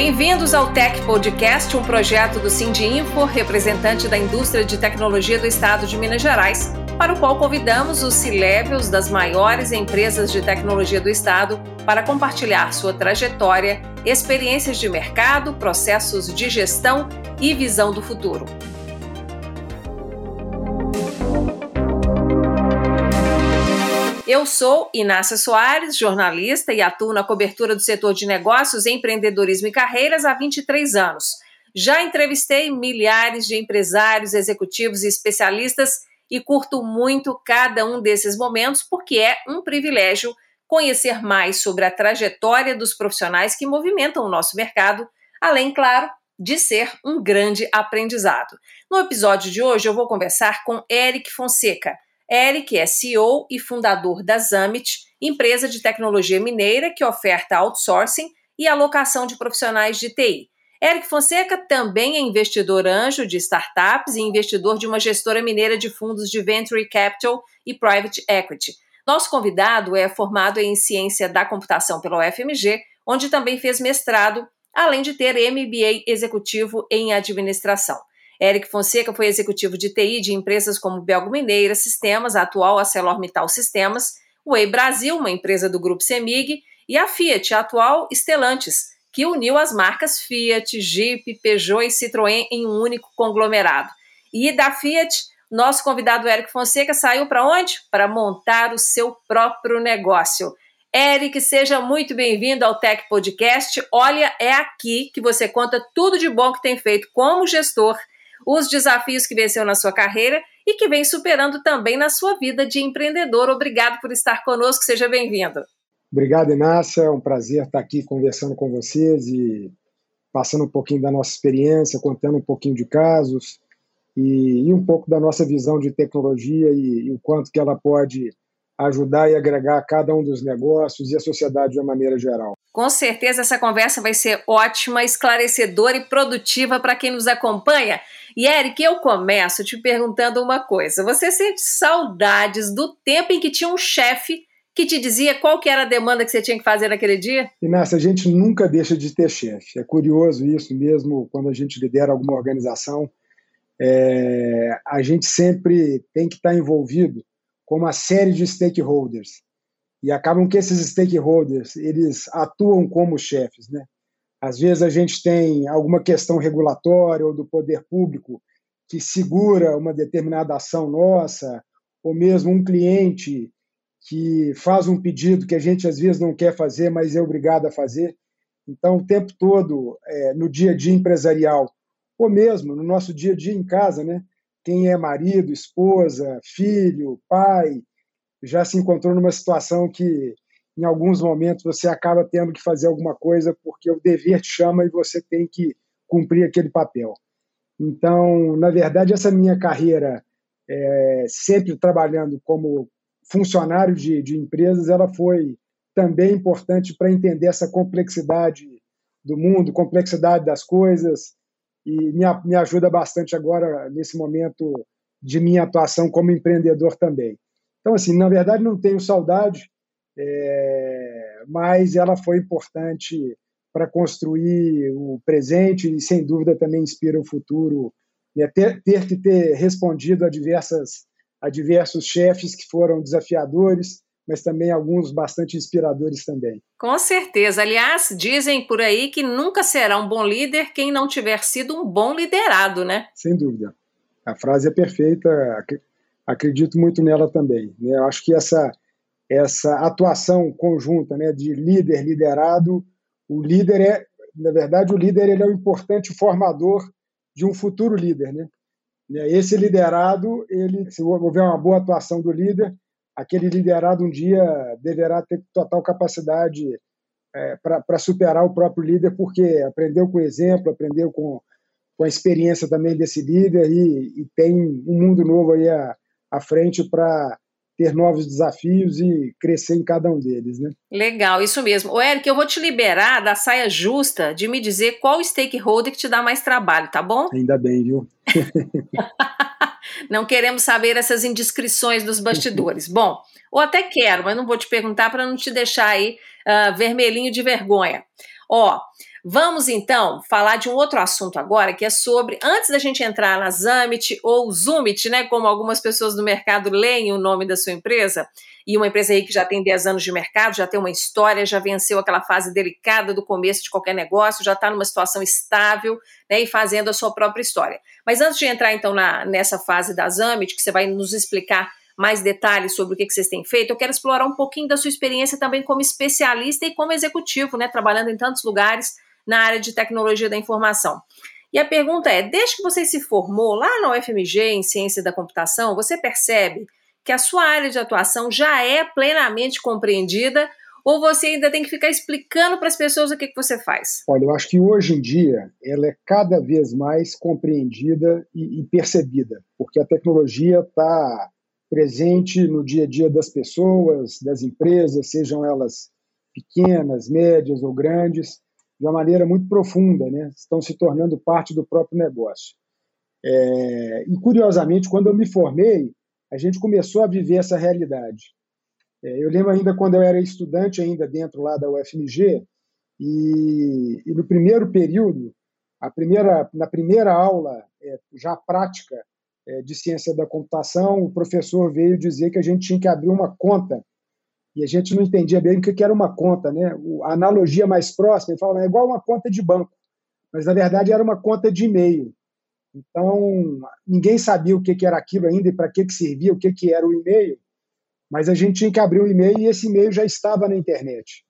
Bem-vindos ao Tech Podcast, um projeto do Info, representante da indústria de tecnologia do estado de Minas Gerais, para o qual convidamos os C-Levels das maiores empresas de tecnologia do estado para compartilhar sua trajetória, experiências de mercado, processos de gestão e visão do futuro. Eu sou Inácia Soares, jornalista e atuo na cobertura do setor de negócios, empreendedorismo e carreiras há 23 anos. Já entrevistei milhares de empresários, executivos e especialistas e curto muito cada um desses momentos porque é um privilégio conhecer mais sobre a trajetória dos profissionais que movimentam o nosso mercado, além, claro, de ser um grande aprendizado. No episódio de hoje eu vou conversar com Eric Fonseca Eric é CEO e fundador da Zamit, empresa de tecnologia mineira que oferta outsourcing e alocação de profissionais de TI. Eric Fonseca também é investidor anjo de startups e investidor de uma gestora mineira de fundos de venture capital e private equity. Nosso convidado é formado em ciência da computação pela UFMG, onde também fez mestrado, além de ter MBA executivo em administração. Eric Fonseca foi executivo de TI de empresas como Belgo Mineira Sistemas, a atual ArcelorMittal Sistemas, Way Brasil, uma empresa do grupo Semig, e a Fiat, a atual Stellantis, que uniu as marcas Fiat, Jeep, Peugeot e Citroën em um único conglomerado. E da Fiat, nosso convidado Eric Fonseca saiu para onde? Para montar o seu próprio negócio. Eric, seja muito bem-vindo ao Tech Podcast. Olha, é aqui que você conta tudo de bom que tem feito como gestor os desafios que venceu na sua carreira e que vem superando também na sua vida de empreendedor. Obrigado por estar conosco, seja bem-vindo. Obrigado, Inácia. É um prazer estar aqui conversando com vocês e passando um pouquinho da nossa experiência, contando um pouquinho de casos e, e um pouco da nossa visão de tecnologia e, e o quanto que ela pode ajudar e agregar cada um dos negócios e a sociedade de uma maneira geral. Com certeza essa conversa vai ser ótima, esclarecedora e produtiva para quem nos acompanha. E Eric, eu começo te perguntando uma coisa. Você sente saudades do tempo em que tinha um chefe que te dizia qual que era a demanda que você tinha que fazer naquele dia? Inácia, a gente nunca deixa de ter chefe. É curioso isso mesmo quando a gente lidera alguma organização. É, a gente sempre tem que estar envolvido com uma série de stakeholders. E acabam que esses stakeholders, eles atuam como chefes, né? Às vezes a gente tem alguma questão regulatória ou do poder público que segura uma determinada ação nossa, ou mesmo um cliente que faz um pedido que a gente às vezes não quer fazer, mas é obrigado a fazer. Então, o tempo todo, é, no dia a dia empresarial, ou mesmo no nosso dia a dia em casa, né? quem é marido, esposa, filho, pai, já se encontrou numa situação que, em alguns momentos, você acaba tendo que fazer alguma coisa porque o dever te chama e você tem que cumprir aquele papel. Então, na verdade, essa minha carreira, é, sempre trabalhando como funcionário de, de empresas, ela foi também importante para entender essa complexidade do mundo, complexidade das coisas, e me, me ajuda bastante agora nesse momento de minha atuação como empreendedor também. Então, assim, na verdade, não tenho saudade, é, mas ela foi importante para construir o presente e, sem dúvida, também inspira o futuro. Né? Ter, ter que ter respondido a, diversas, a diversos chefes que foram desafiadores, mas também alguns bastante inspiradores também. Com certeza. Aliás, dizem por aí que nunca será um bom líder quem não tiver sido um bom liderado, né? Sem dúvida. A frase é perfeita, acredito muito nela também. Né? Eu acho que essa, essa atuação conjunta né, de líder, liderado, o líder é, na verdade, o líder ele é um importante formador de um futuro líder. Né? Esse liderado, ele, se houver uma boa atuação do líder, aquele liderado um dia deverá ter total capacidade é, para superar o próprio líder, porque aprendeu com o exemplo, aprendeu com, com a experiência também desse líder e, e tem um mundo novo aí à, à frente para ter novos desafios e crescer em cada um deles, né? Legal, isso mesmo. O Eric, eu vou te liberar da saia justa de me dizer qual stakeholder que te dá mais trabalho, tá bom? Ainda bem, viu? não queremos saber essas indiscrições dos bastidores. Bom, ou até quero, mas não vou te perguntar para não te deixar aí uh, vermelhinho de vergonha. Ó, Vamos então falar de um outro assunto agora, que é sobre, antes da gente entrar na Zamit ou Zoomit, né, como algumas pessoas do mercado leem o nome da sua empresa, e uma empresa aí que já tem 10 anos de mercado, já tem uma história, já venceu aquela fase delicada do começo de qualquer negócio, já está numa situação estável né, e fazendo a sua própria história. Mas antes de entrar então na, nessa fase da Zamit, que você vai nos explicar mais detalhes sobre o que vocês têm feito, eu quero explorar um pouquinho da sua experiência também como especialista e como executivo, né, trabalhando em tantos lugares na área de tecnologia da informação. E a pergunta é: desde que você se formou lá na UFMG em ciência da computação, você percebe que a sua área de atuação já é plenamente compreendida ou você ainda tem que ficar explicando para as pessoas o que, que você faz? Olha, eu acho que hoje em dia ela é cada vez mais compreendida e, e percebida, porque a tecnologia está presente no dia a dia das pessoas, das empresas, sejam elas pequenas, médias ou grandes, de uma maneira muito profunda, né? estão se tornando parte do próprio negócio. É, e, curiosamente, quando eu me formei, a gente começou a viver essa realidade. É, eu lembro ainda quando eu era estudante ainda dentro lá da UFMG e, e no primeiro período, a primeira, na primeira aula é, já prática é, de ciência da computação, o professor veio dizer que a gente tinha que abrir uma conta e a gente não entendia bem o que era uma conta, né? A analogia mais próxima, ele falava, é igual uma conta de banco, mas na verdade era uma conta de e-mail. Então, ninguém sabia o que, era aquilo ainda e para que, servia, o que, que era o e-mail, mas a gente tinha que abrir um e-mail e esse e-mail já estava na internet.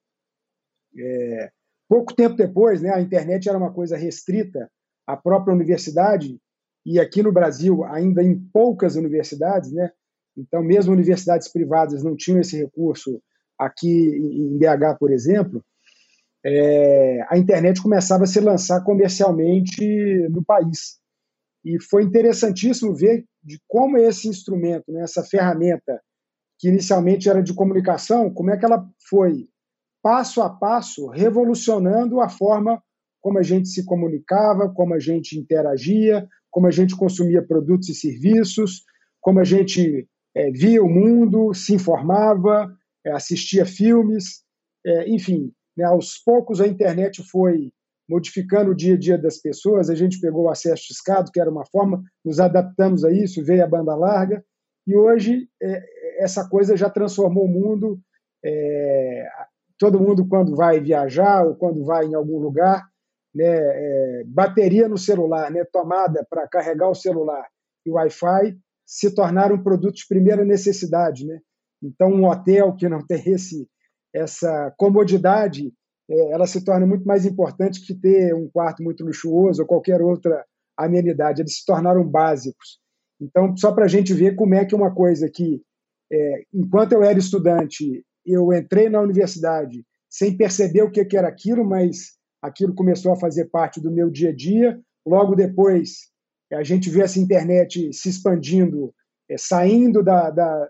É, pouco tempo depois, né, a internet era uma coisa restrita à própria universidade, e aqui no Brasil, ainda em poucas universidades, né, então, mesmo universidades privadas não tinham esse recurso aqui em BH, por exemplo, é, a internet começava a se lançar comercialmente no país. E foi interessantíssimo ver de como esse instrumento, né, essa ferramenta, que inicialmente era de comunicação, como é que ela foi, passo a passo, revolucionando a forma como a gente se comunicava, como a gente interagia, como a gente consumia produtos e serviços, como a gente é, via o mundo, se informava, é, assistia filmes, é, enfim, né, aos poucos a internet foi modificando o dia a dia das pessoas. A gente pegou o acesso discado, que era uma forma, nos adaptamos a isso, veio a banda larga, e hoje é, essa coisa já transformou o mundo. É, todo mundo, quando vai viajar ou quando vai em algum lugar, né, é, bateria no celular, né, tomada para carregar o celular e Wi-Fi se tornaram produtos de primeira necessidade. Né? Então, um hotel que não tem esse, essa comodidade é, ela se torna muito mais importante que ter um quarto muito luxuoso ou qualquer outra amenidade. Eles se tornaram básicos. Então, só para a gente ver como é que uma coisa que, é, enquanto eu era estudante, eu entrei na universidade sem perceber o que, que era aquilo, mas aquilo começou a fazer parte do meu dia a dia. Logo depois, a gente vê essa internet se expandindo, é, saindo da, da,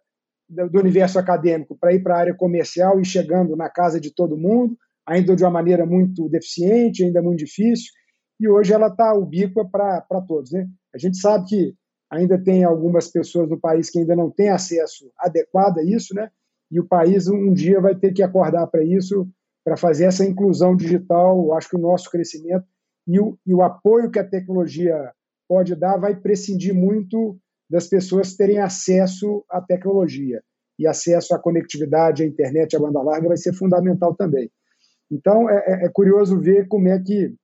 do universo acadêmico para ir para a área comercial e chegando na casa de todo mundo ainda de uma maneira muito deficiente, ainda muito difícil, e hoje ela está ubíqua para todos. Né? A gente sabe que ainda tem algumas pessoas no país que ainda não têm acesso adequado a isso, né? e o país um dia vai ter que acordar para isso, para fazer essa inclusão digital. Eu acho que o nosso crescimento e o, e o apoio que a tecnologia pode dar vai prescindir muito das pessoas terem acesso à tecnologia. E acesso à conectividade, à internet, à banda larga vai ser fundamental também. Então, é, é, é curioso ver como é que,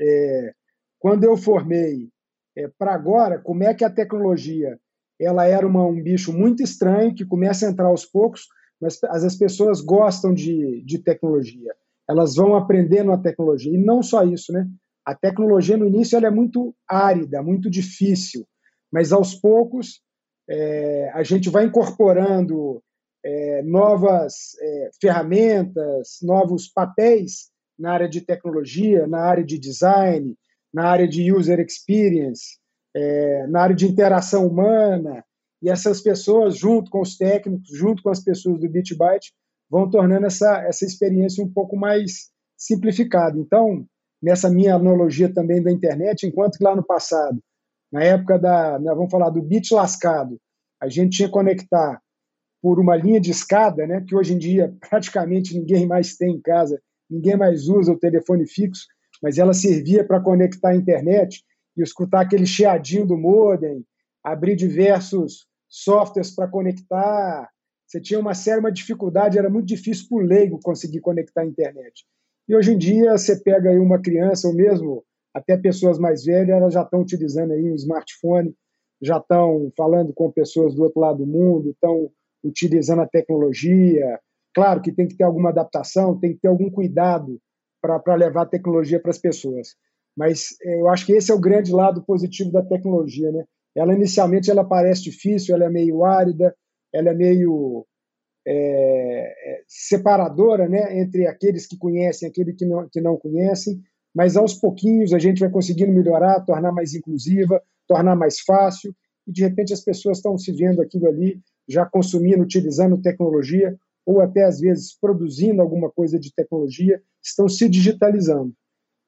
é, quando eu formei é, para agora, como é que a tecnologia ela era uma, um bicho muito estranho, que começa a entrar aos poucos, mas as, as pessoas gostam de, de tecnologia. Elas vão aprendendo a tecnologia. E não só isso, né? A tecnologia, no início, ela é muito árida, muito difícil, mas aos poucos é, a gente vai incorporando é, novas é, ferramentas, novos papéis na área de tecnologia, na área de design, na área de user experience, é, na área de interação humana. E essas pessoas, junto com os técnicos, junto com as pessoas do BitByte, vão tornando essa, essa experiência um pouco mais simplificada. Então, nessa minha analogia também da internet, enquanto que lá no passado, na época da, né, vamos falar do bit lascado, a gente tinha que conectar por uma linha de escada, né, que hoje em dia praticamente ninguém mais tem em casa, ninguém mais usa o telefone fixo. mas ela servia para conectar a internet e escutar aquele chiadinho do modem, abrir diversos softwares para conectar. Você tinha uma séria uma dificuldade, era muito difícil para o leigo conseguir conectar a internet. E hoje em dia você pega aí uma criança ou mesmo até pessoas mais velhas, elas já estão utilizando aí um smartphone, já estão falando com pessoas do outro lado do mundo, estão utilizando a tecnologia. Claro que tem que ter alguma adaptação, tem que ter algum cuidado para levar a tecnologia para as pessoas. Mas é, eu acho que esse é o grande lado positivo da tecnologia, né? Ela inicialmente ela parece difícil, ela é meio árida, ela é meio é, é, separadora, né, entre aqueles que conhecem e aqueles que não, que não conhecem. Mas aos pouquinhos a gente vai conseguindo melhorar, tornar mais inclusiva, tornar mais fácil. E de repente as pessoas estão se vendo aquilo ali, já consumindo, utilizando tecnologia, ou até às vezes produzindo alguma coisa de tecnologia, estão se digitalizando.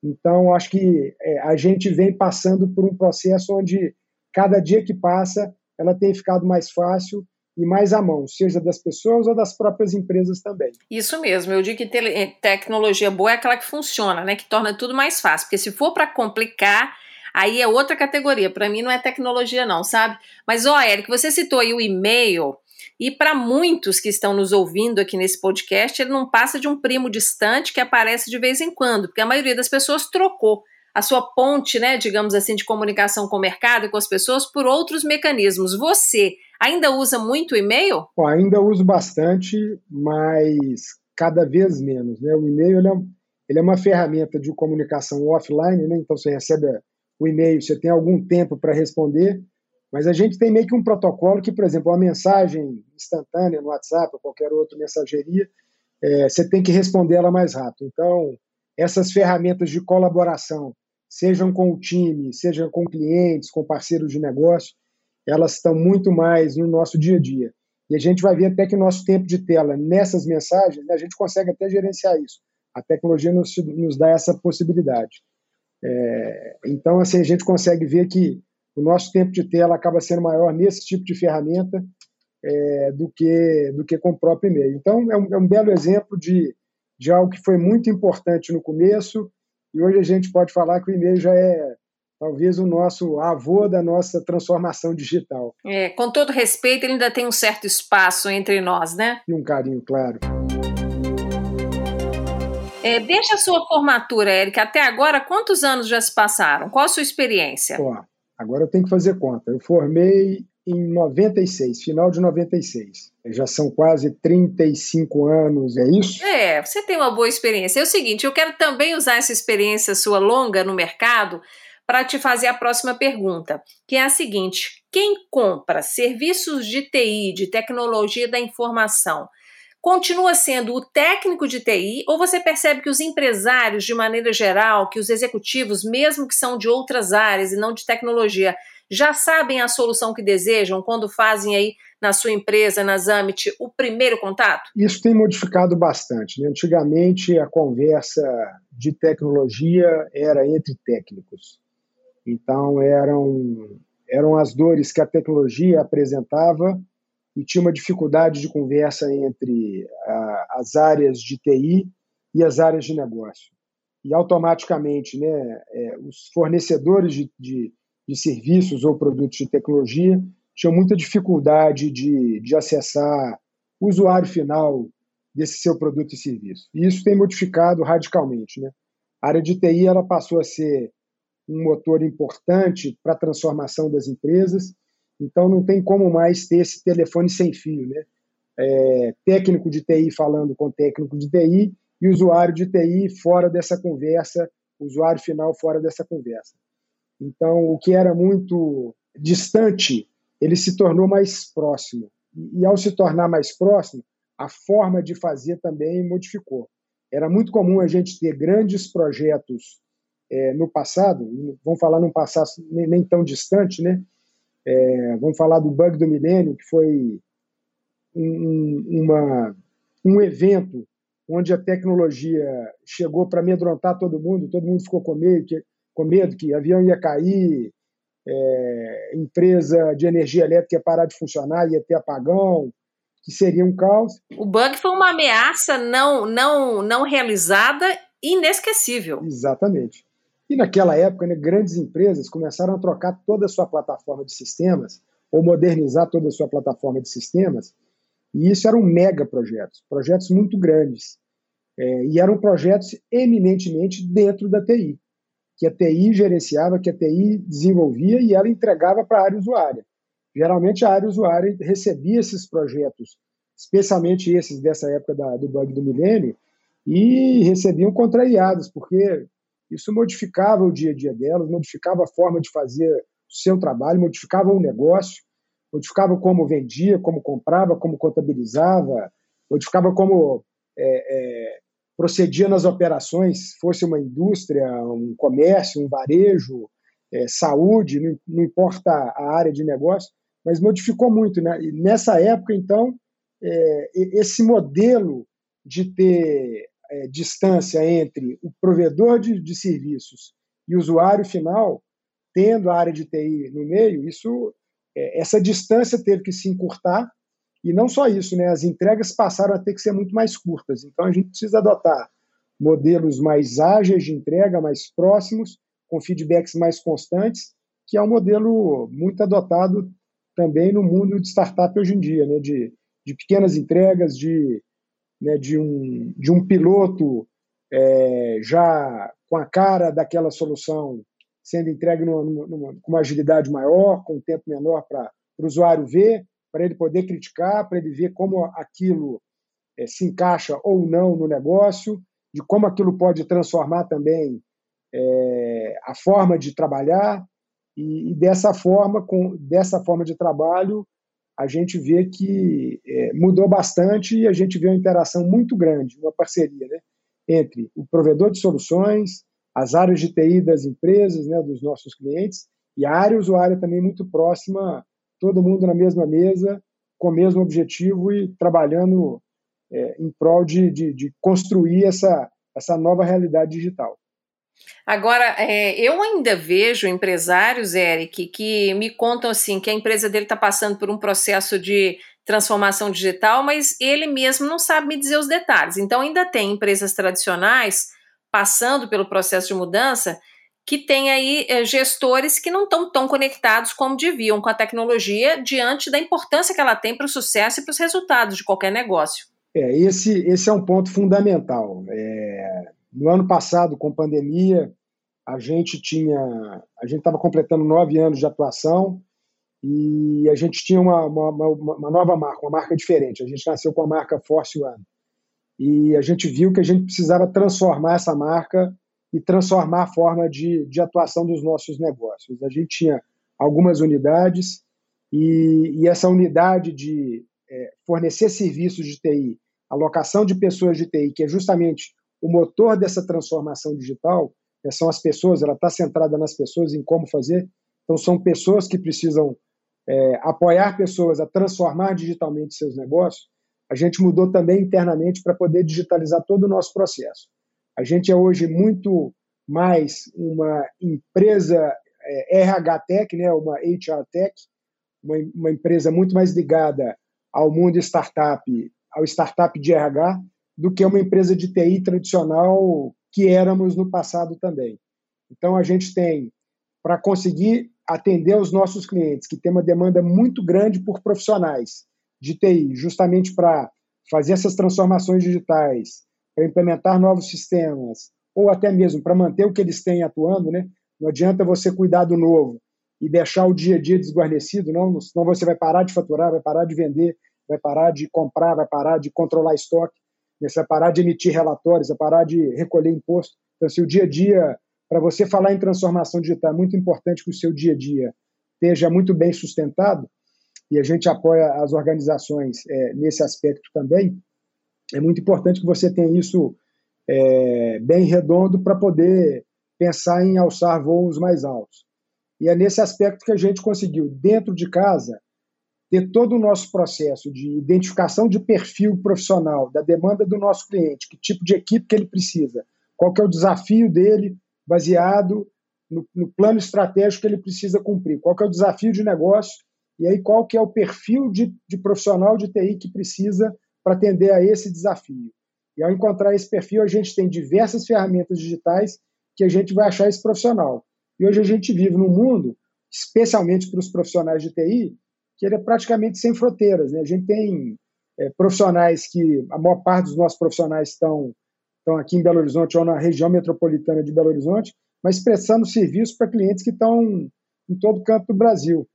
Então, acho que é, a gente vem passando por um processo onde cada dia que passa ela tem ficado mais fácil e mais à mão, seja das pessoas ou das próprias empresas também. Isso mesmo, eu digo que te tecnologia boa é aquela que funciona, né, que torna tudo mais fácil, porque se for para complicar, aí é outra categoria. Para mim não é tecnologia não, sabe? Mas ó, Eric, você citou aí o e-mail, e para muitos que estão nos ouvindo aqui nesse podcast, ele não passa de um primo distante que aparece de vez em quando, porque a maioria das pessoas trocou a sua ponte, né, digamos assim, de comunicação com o mercado e com as pessoas por outros mecanismos. Você ainda usa muito e-mail? Bom, ainda uso bastante, mas cada vez menos. Né? O e-mail ele é, ele é uma ferramenta de comunicação offline, né? então você recebe o e-mail, você tem algum tempo para responder, mas a gente tem meio que um protocolo que, por exemplo, uma mensagem instantânea no WhatsApp ou qualquer outra mensageria, é, você tem que responder ela mais rápido. Então, essas ferramentas de colaboração, sejam com o time, sejam com clientes, com parceiros de negócio, elas estão muito mais no nosso dia a dia. E a gente vai ver até que o nosso tempo de tela nessas mensagens, né, a gente consegue até gerenciar isso. A tecnologia nos, nos dá essa possibilidade. É, então, assim, a gente consegue ver que o nosso tempo de tela acaba sendo maior nesse tipo de ferramenta é, do, que, do que com o próprio e-mail. Então, é um, é um belo exemplo de, de algo que foi muito importante no começo e hoje a gente pode falar que o e-mail já é talvez o nosso avô da nossa transformação digital. É, com todo respeito, ele ainda tem um certo espaço entre nós, né? E um carinho, claro. É, desde a sua formatura, Érica, até agora, quantos anos já se passaram? Qual a sua experiência? Ó, agora eu tenho que fazer conta. Eu formei em 96, final de 96. Já são quase 35 anos, é isso? É, você tem uma boa experiência. É o seguinte, eu quero também usar essa experiência sua longa no mercado para te fazer a próxima pergunta, que é a seguinte: quem compra serviços de TI, de tecnologia da informação, continua sendo o técnico de TI ou você percebe que os empresários, de maneira geral, que os executivos, mesmo que são de outras áreas e não de tecnologia, já sabem a solução que desejam quando fazem aí na sua empresa, na Zamit, o primeiro contato? Isso tem modificado bastante. Né? Antigamente, a conversa de tecnologia era entre técnicos. Então, eram, eram as dores que a tecnologia apresentava e tinha uma dificuldade de conversa entre a, as áreas de TI e as áreas de negócio. E automaticamente, né, é, os fornecedores de, de de serviços ou produtos de tecnologia tinham muita dificuldade de, de acessar o usuário final desse seu produto e serviço. E isso tem modificado radicalmente. Né? A área de TI ela passou a ser um motor importante para a transformação das empresas, então não tem como mais ter esse telefone sem fio. Né? É, técnico de TI falando com técnico de TI e usuário de TI fora dessa conversa, usuário final fora dessa conversa. Então, o que era muito distante, ele se tornou mais próximo. E, ao se tornar mais próximo, a forma de fazer também modificou. Era muito comum a gente ter grandes projetos é, no passado, vamos falar num passado nem, nem tão distante, né? É, vamos falar do bug do milênio, que foi um, uma, um evento onde a tecnologia chegou para amedrontar todo mundo, todo mundo ficou com medo, com medo que avião ia cair, é, empresa de energia elétrica ia parar de funcionar, ia ter apagão, que seria um caos. O bug foi uma ameaça não, não, não realizada inesquecível. Exatamente. E naquela época, né, grandes empresas começaram a trocar toda a sua plataforma de sistemas, ou modernizar toda a sua plataforma de sistemas, e isso eram mega projetos, projetos muito grandes. É, e eram projetos eminentemente dentro da TI, que a TI gerenciava, que a TI desenvolvia e ela entregava para a área usuária. Geralmente a área usuária recebia esses projetos, especialmente esses dessa época da, do bug do milênio, e recebiam contrariados, porque isso modificava o dia a dia delas, modificava a forma de fazer o seu trabalho, modificava o negócio, modificava como vendia, como comprava, como contabilizava, modificava como é, é, procedia nas operações, fosse uma indústria, um comércio, um varejo, é, saúde, não, não, importa a área de negócio, mas modificou muito. Né? E nessa época, então, é, esse modelo de ter é, distância entre o provedor de, de serviços e o usuário final, tendo a área de TI no meio, isso, é, essa distância teve que se encurtar e não só isso, né? As entregas passaram a ter que ser muito mais curtas. Então a gente precisa adotar modelos mais ágeis de entrega, mais próximos, com feedbacks mais constantes, que é um modelo muito adotado também no mundo de startup hoje em dia, né? De, de pequenas entregas, de, né, de, um, de um piloto é, já com a cara daquela solução sendo entregue com uma agilidade maior, com um tempo menor para o usuário ver, para ele poder criticar, para ele ver como aquilo é, se encaixa ou não no negócio, de como aquilo pode transformar também é, a forma de trabalhar. E, e, dessa forma, com dessa forma de trabalho, a gente vê que é, mudou bastante e a gente vê uma interação muito grande, uma parceria, né, entre o provedor de soluções, as áreas de TI das empresas, né, dos nossos clientes e a área usuária também muito próxima todo mundo na mesma mesa, com o mesmo objetivo e trabalhando é, em prol de, de, de, construir essa, essa nova realidade digital. Agora, é, eu ainda vejo empresários, Eric, que me contam assim que a empresa dele está passando por um processo de transformação digital, mas ele mesmo não sabe me dizer os detalhes. Então, ainda tem empresas tradicionais passando pelo processo de mudança que tem aí é, gestores que não estão tão conectados como deviam com a tecnologia diante da importância que ela tem para o sucesso e para os resultados de qualquer negócio. É, esse, esse é um ponto fundamental. É, no ano passado, com pandemia, a gente tinha, a gente estava completando nove anos de atuação e a gente tinha uma, uma, uma, uma, nova marca, uma marca diferente. A gente nasceu com a marca Force One e a gente viu que a gente precisava transformar essa marca e transformar a forma de, de atuação dos nossos negócios. A gente tinha algumas unidades e, e essa unidade de é, fornecer serviços de TI, alocação de pessoas de TI, que é justamente o motor dessa transformação digital, é, são as pessoas, ela está centrada nas pessoas, em como fazer. Então, são pessoas que precisam é, apoiar pessoas a transformar digitalmente seus negócios. A gente mudou também internamente para poder digitalizar todo o nosso processo. A gente é hoje muito mais uma empresa é, RH Tech, né, uma HR Tech, uma, uma empresa muito mais ligada ao mundo startup, ao startup de RH, do que uma empresa de TI tradicional que éramos no passado também. Então, a gente tem, para conseguir atender os nossos clientes, que tem uma demanda muito grande por profissionais de TI, justamente para fazer essas transformações digitais, para implementar novos sistemas, ou até mesmo para manter o que eles têm atuando, né? Não adianta você cuidar do novo e deixar o dia a dia desguarnecido, não, senão você vai parar de faturar, vai parar de vender, vai parar de comprar, vai parar de controlar estoque, né? vai parar de emitir relatórios, vai parar de recolher imposto. Então, se o dia a dia, para você falar em transformação digital, é muito importante que o seu dia a dia esteja muito bem sustentado, e a gente apoia as organizações é, nesse aspecto também, é muito importante que você tenha isso é, bem redondo para poder pensar em alçar voos mais altos. E é nesse aspecto que a gente conseguiu, dentro de casa, ter todo o nosso processo de identificação de perfil profissional, da demanda do nosso cliente, que tipo de equipe que ele precisa, qual que é o desafio dele, baseado no, no plano estratégico que ele precisa cumprir, qual que é o desafio de negócio, e aí qual que é o perfil de, de profissional de TI que precisa para atender a esse desafio. E ao encontrar esse perfil, a gente tem diversas ferramentas digitais que a gente vai achar esse profissional. E hoje a gente vive num mundo, especialmente para os profissionais de TI, que ele é praticamente sem fronteiras. Né? A gente tem é, profissionais que, a maior parte dos nossos profissionais estão, estão aqui em Belo Horizonte ou na região metropolitana de Belo Horizonte, mas prestando serviço para clientes que estão em todo canto do Brasil.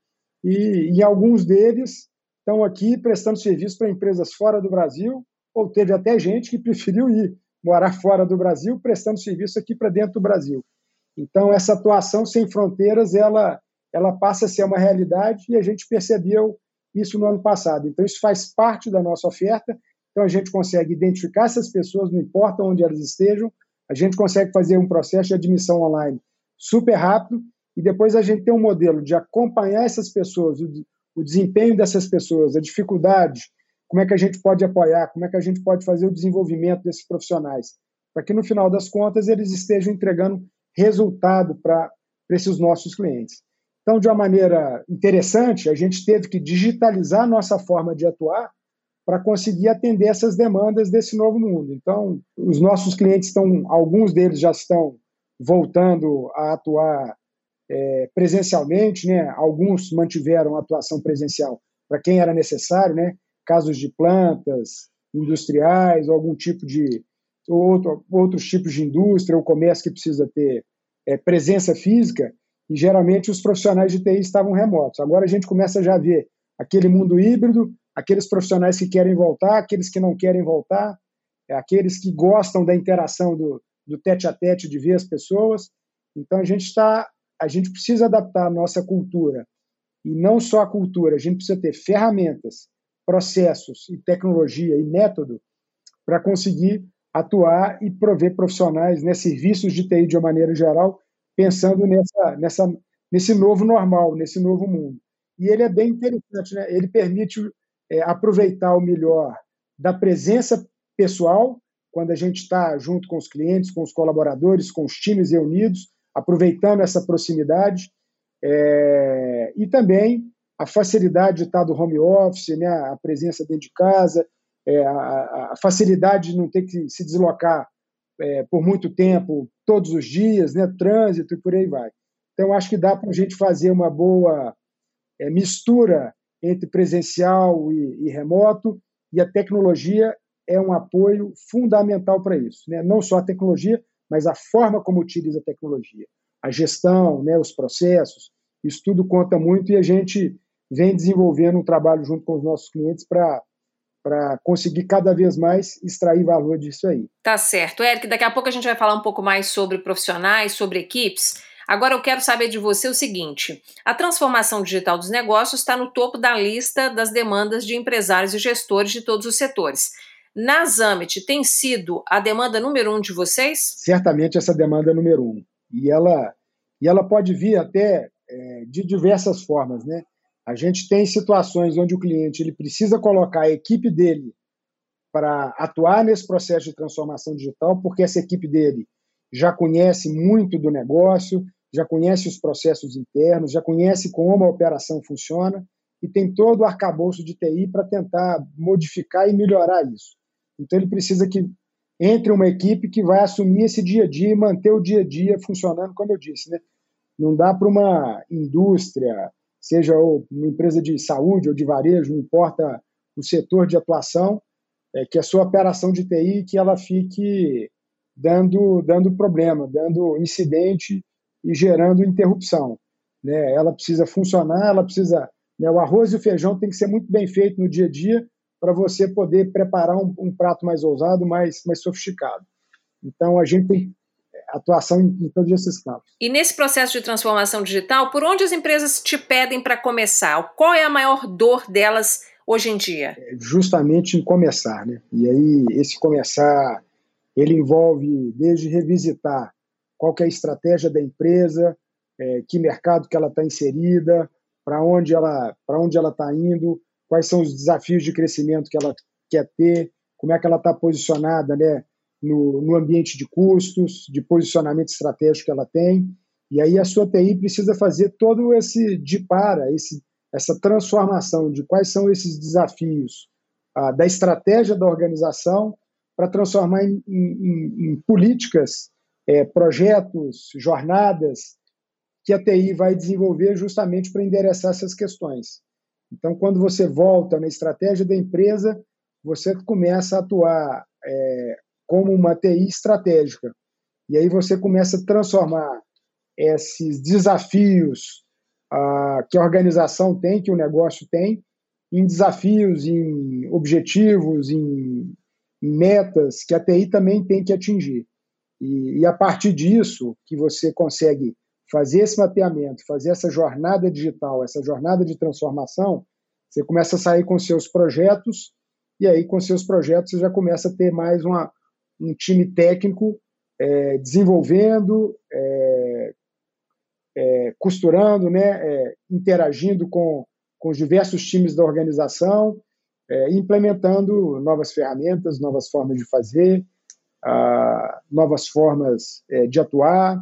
E, e alguns deles estão aqui prestando serviço para empresas fora do Brasil, ou teve até gente que preferiu ir morar fora do Brasil, prestando serviço aqui para dentro do Brasil. Então, essa atuação sem fronteiras, ela, ela passa a ser uma realidade e a gente percebeu isso no ano passado. Então, isso faz parte da nossa oferta. Então, a gente consegue identificar essas pessoas, não importa onde elas estejam, a gente consegue fazer um processo de admissão online super rápido e depois a gente tem um modelo de acompanhar essas pessoas, o, desempenho dessas pessoas, a dificuldade, como é que a gente pode apoiar, como é que a gente pode fazer o desenvolvimento desses profissionais, para que no final das contas eles estejam entregando resultado para esses nossos clientes. Então, de uma maneira interessante, a gente teve que digitalizar nossa forma de atuar para conseguir atender essas demandas desse novo mundo. Então, os nossos clientes estão, alguns deles já estão voltando a atuar é, presencialmente, né? Alguns mantiveram atuação presencial para quem era necessário, né? Casos de plantas industriais, ou algum tipo de outro, outros tipos de indústria ou comércio que precisa ter é, presença física. E geralmente os profissionais de TI estavam remotos. Agora a gente começa já a ver aquele mundo híbrido, aqueles profissionais que querem voltar, aqueles que não querem voltar, é, aqueles que gostam da interação do, do tete a tete de ver as pessoas. Então a gente está a gente precisa adaptar a nossa cultura. E não só a cultura, a gente precisa ter ferramentas, processos e tecnologia e método para conseguir atuar e prover profissionais, né, serviços de TI de uma maneira geral, pensando nessa, nessa, nesse novo normal, nesse novo mundo. E ele é bem interessante, né? ele permite é, aproveitar o melhor da presença pessoal, quando a gente está junto com os clientes, com os colaboradores, com os times reunidos, aproveitando essa proximidade é, e também a facilidade de estar do home office, né, a presença dentro de casa, é, a, a, facilidade de não ter que se deslocar é, por muito tempo, todos os dias, né, trânsito e por aí vai. Então, acho que dá para a gente fazer uma boa é, mistura entre presencial e, e remoto, e a tecnologia é um apoio fundamental para isso. Né? Não só a tecnologia, mas a forma como utiliza a tecnologia, a gestão, né, os processos, isso tudo conta muito e a gente vem desenvolvendo um trabalho junto com os nossos clientes para para conseguir cada vez mais extrair valor disso aí. Tá certo. Eric, daqui a pouco a gente vai falar um pouco mais sobre profissionais, sobre equipes. Agora eu quero saber de você o seguinte: a transformação digital dos negócios está no topo da lista das demandas de empresários e gestores de todos os setores. Na Zamit tem sido a demanda número um de vocês? Certamente essa demanda é número um. E ela, e ela pode vir até é, de diversas formas. Né? A gente tem situações onde o cliente ele precisa colocar a equipe dele para atuar nesse processo de transformação digital, porque essa equipe dele já conhece muito do negócio, já conhece os processos internos, já conhece como a operação funciona e tem todo o arcabouço de TI para tentar modificar e melhorar isso. Então ele precisa que entre uma equipe que vai assumir esse dia a dia e manter o dia a dia funcionando, como eu disse, né? Não dá para uma indústria, seja uma empresa de saúde ou de varejo, não importa o setor de atuação, é, que a sua operação de TI que ela fique dando dando problema, dando incidente e gerando interrupção, né? Ela precisa funcionar, ela precisa, né, o arroz e o feijão tem que ser muito bem feito no dia a dia para você poder preparar um, um, prato mais ousado, mais, mais sofisticado. Então, a gente tem atuação em, em todos esses campos. E nesse processo de transformação digital, por onde as empresas te pedem para começar? Qual é a maior dor delas hoje em dia? É justamente em começar, né? E aí, esse começar, ele envolve desde revisitar qual é a estratégia da empresa, é, que mercado que ela está inserida, para onde ela para onde ela está indo, quais são os desafios de crescimento que ela quer ter, como é que ela está posicionada né, no, no ambiente de custos, de posicionamento estratégico que ela tem. E aí a sua TI precisa fazer todo esse de para, esse, essa transformação de quais são esses desafios ah, da estratégia da organização para transformar em, em, em políticas é, projetos, jornadas que a TI vai desenvolver justamente para endereçar essas questões. Então, quando você volta na estratégia da empresa, você começa a atuar é, como uma TI estratégica. E aí você começa a transformar esses desafios ah, que a organização tem, que o negócio tem, em desafios, em objetivos, em, em metas que a TI também tem que atingir. E, e, a partir disso, que você consegue fazer esse mapeamento, fazer essa jornada digital, essa jornada de transformação, você começa a sair com seus projetos, e aí com seus projetos você já começa a ter mais uma, um time técnico é, desenvolvendo, é, é, costurando, né, é, interagindo com, com os diversos times da organização, é, implementando novas ferramentas, novas formas de fazer, ah, novas formas é, de atuar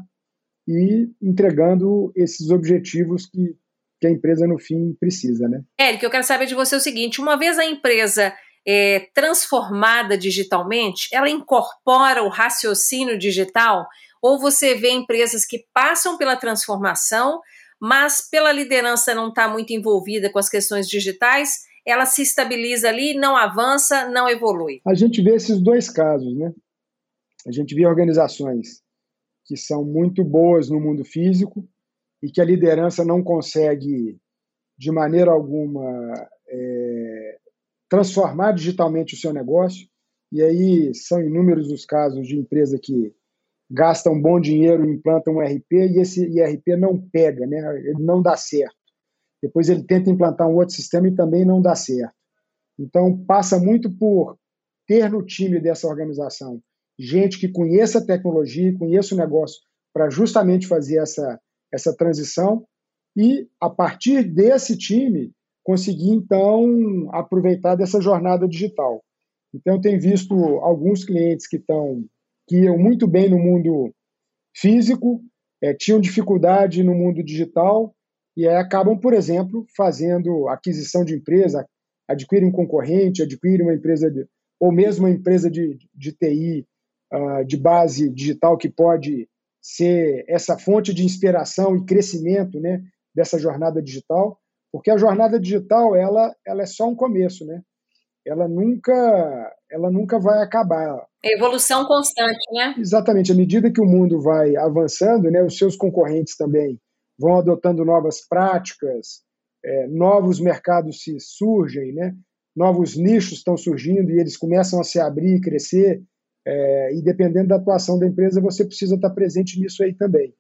e entregando esses objetivos que, que a empresa, no fim, precisa. Né? Eric, eu quero saber de você o seguinte: uma vez a empresa é, transformada digitalmente, ela incorpora o raciocínio digital? Ou você vê empresas que passam pela transformação, mas pela liderança não está muito envolvida com as questões digitais, ela se estabiliza ali, não avança, não evolui? A gente vê esses dois casos, né? A gente vê organizações que são muito boas no mundo físico e que a liderança não consegue, de maneira alguma, é, transformar digitalmente o seu negócio. E aí são inúmeros os casos de empresa que gastam um bom dinheiro e implantam um RP e esse IRP não pega, né? ele não dá certo. Depois ele tenta implantar um outro sistema e também não dá certo. Então passa muito por ter no time dessa organização gente que conheça a tecnologia, conheça o negócio para justamente fazer essa, essa transição e a partir desse time conseguir, então, aproveitar dessa jornada digital. Então, eu tenho visto alguns clientes que estão que iam muito bem no mundo físico, é, tinham dificuldade no mundo digital e aí acabam, por exemplo, fazendo aquisição de empresa, adquirem um concorrente, adquirem uma empresa de, ou mesmo uma empresa de, de TI uh, de base digital que pode ser essa fonte de inspiração e crescimento né, dessa jornada digital. Porque a jornada digital ela, ela é só um começo, né? Ela nunca, ela nunca vai acabar. Evolução constante, né? Exatamente. À medida que o mundo vai avançando, né, os seus concorrentes também vão adotando novas práticas, é, novos mercados se surgem, né? Novos nichos estão surgindo e eles começam a se abrir e crescer. É, e dependendo da atuação da empresa, você precisa estar presente nisso aí também.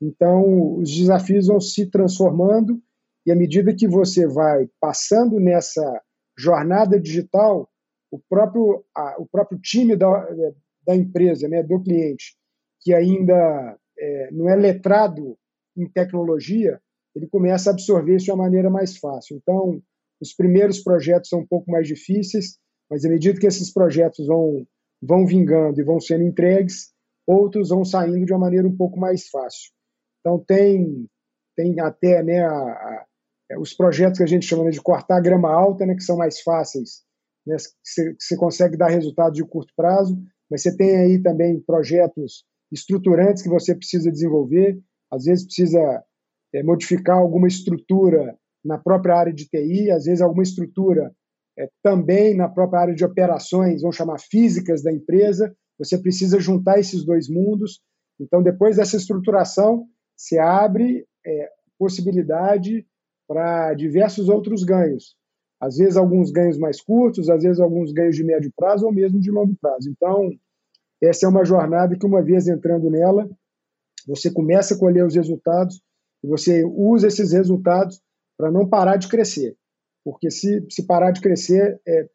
Então, os desafios vão se transformando e à medida que você vai passando nessa jornada digital, o próprio, a, o próprio time da, da empresa, né, do cliente, que ainda é, não é letrado em tecnologia, ele começa a absorver isso de uma maneira mais fácil. Então, os primeiros projetos são um pouco mais difíceis, mas à medida que esses projetos vão, vão vingando e vão sendo entregues, outros vão saindo de uma maneira um pouco mais fácil. Então, tem, tem até né, a, a é, os projetos que a gente chama de cortar a grama alta, né, que são mais fáceis, né, que você consegue dar resultados de curto prazo, mas você tem aí também projetos estruturantes que você precisa desenvolver, às vezes precisa é, modificar alguma estrutura na própria área de TI, às vezes alguma estrutura é, também na própria área de operações, vamos chamar físicas da empresa, você precisa juntar esses dois mundos. Então, depois dessa estruturação, se abre é, possibilidade para diversos outros ganhos. Às vezes, alguns ganhos mais curtos, às vezes, alguns ganhos de médio prazo ou mesmo de longo prazo. Então, essa é uma jornada que, uma vez entrando nela, você começa a colher os resultados e você usa esses resultados para não parar de crescer. Porque se, se parar de crescer, é,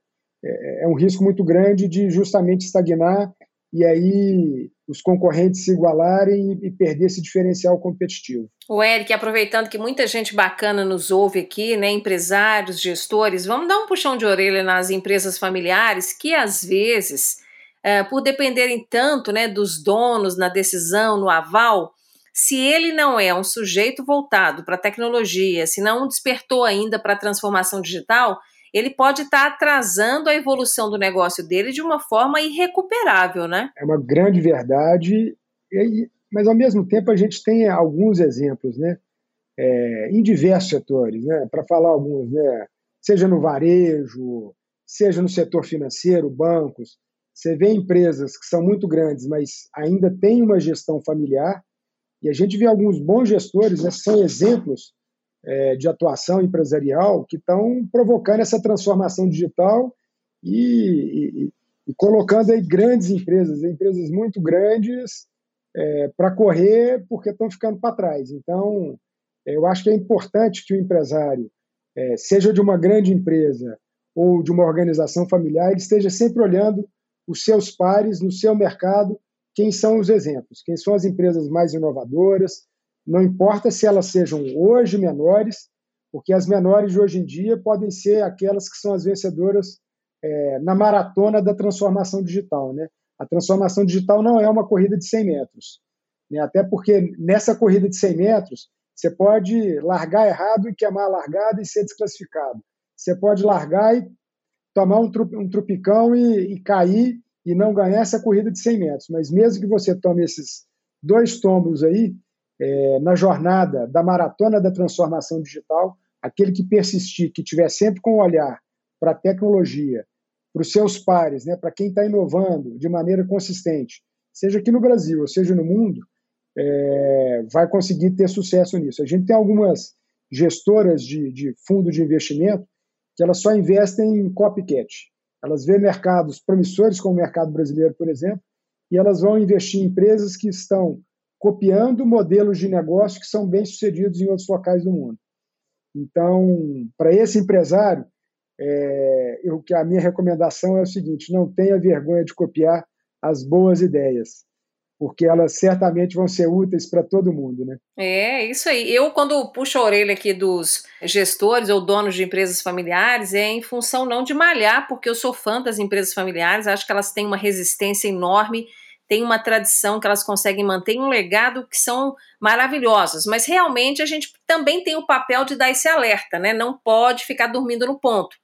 é, é um risco muito grande de justamente estagnar e aí os concorrentes se igualarem e perder esse diferencial competitivo. O Eric, aproveitando que muita gente bacana nos ouve aqui, né, empresários, gestores, vamos dar um puxão de orelha nas empresas familiares que às vezes, é, por dependerem tanto, né, dos donos na decisão, no aval, se ele não é um sujeito voltado para a tecnologia, se não despertou ainda para a transformação digital, ele pode estar tá atrasando a evolução do negócio dele de uma forma irrecuperável, né? É uma grande verdade. mas ao mesmo tempo a gente tem alguns exemplos, né? É, em diversos setores, né? Para falar alguns, né? Seja no varejo, seja no setor financeiro, bancos, você vê empresas que são muito grandes, mas ainda têm uma gestão familiar, e a gente vê alguns bons gestores, né, são exemplos é, de atuação empresarial que estão provocando essa transformação digital e, e, e colocando aí grandes empresas, empresas muito grandes, é, para correr porque estão ficando para trás. Então, eu acho que é importante que o empresário, é, seja de uma grande empresa ou de uma organização familiar, ele esteja sempre olhando os seus pares no seu mercado, quem são os exemplos, quem são as empresas mais inovadoras, não importa se elas sejam hoje menores, porque as menores de hoje em dia podem ser aquelas que são as vencedoras é, na maratona da transformação digital. Né? A transformação digital não é uma corrida de 100 metros, né? até porque nessa corrida de 100 metros você pode largar errado e queimar a largada e ser desclassificado. Você pode largar e tomar um, trup, trupicão e, e, cair e não ganhar essa corrida de 100 metros. Mas mesmo que você tome esses dois tombos aí, é, na jornada da maratona da transformação digital, aquele que persistir, que tiver sempre com o olhar para a tecnologia, para os seus pares, né, para quem está inovando de maneira consistente, seja aqui no Brasil ou seja no mundo, é, vai conseguir ter sucesso nisso. A gente tem algumas gestoras de, de fundo de investimento que elas só investem em copycat. Elas vêem mercados promissores, como o mercado brasileiro, por exemplo, e elas vão investir em empresas que estão copiando modelos de negócio que são bem sucedidos em outros locais do mundo. Então, para esse empresário, é, a minha recomendação é o seguinte: não tenha vergonha de copiar as boas ideias porque elas certamente vão ser úteis para todo mundo, né? É, isso aí. Eu, quando puxo a orelha aqui dos gestores ou donos de empresas familiares, é em função não de malhar, porque eu sou fã das empresas familiares, acho que elas têm uma resistência enorme, têm uma tradição que elas conseguem manter um legado que são maravilhosos, mas realmente a gente também tem o papel de dar esse alerta, né? Não pode ficar dormindo no ponto.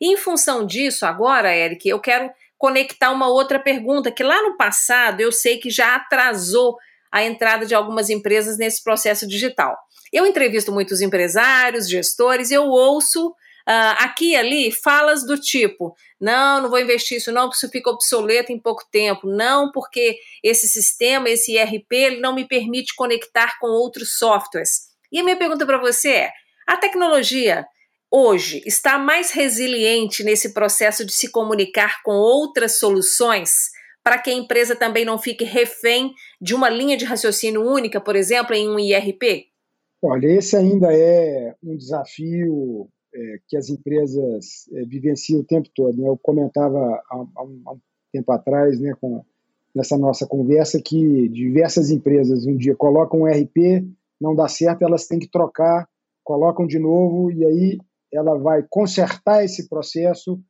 E em função disso, agora, Eric, eu quero conectar uma outra pergunta, que lá no passado eu sei que já atrasou a entrada de algumas empresas nesse processo digital. Eu entrevisto muitos empresários, gestores, eu ouço Uh, aqui e ali falas do tipo: não, não vou investir isso, não, porque isso fica obsoleto em pouco tempo, não, porque esse sistema, esse IRP, ele não me permite conectar com outros softwares. E a minha pergunta para você é: a tecnologia hoje está mais resiliente nesse processo de se comunicar com outras soluções para que a empresa também não fique refém de uma linha de raciocínio única, por exemplo, em um IRP? Olha, esse ainda é um desafio é, que as empresas é, vivenciam o tempo todo. Né? Eu comentava há, há, um, há, um, tempo atrás, né, com, nessa nossa conversa, que diversas empresas um dia colocam um ERP, não dá certo, elas têm que trocar, colocam de novo, e aí ela vai consertar esse processo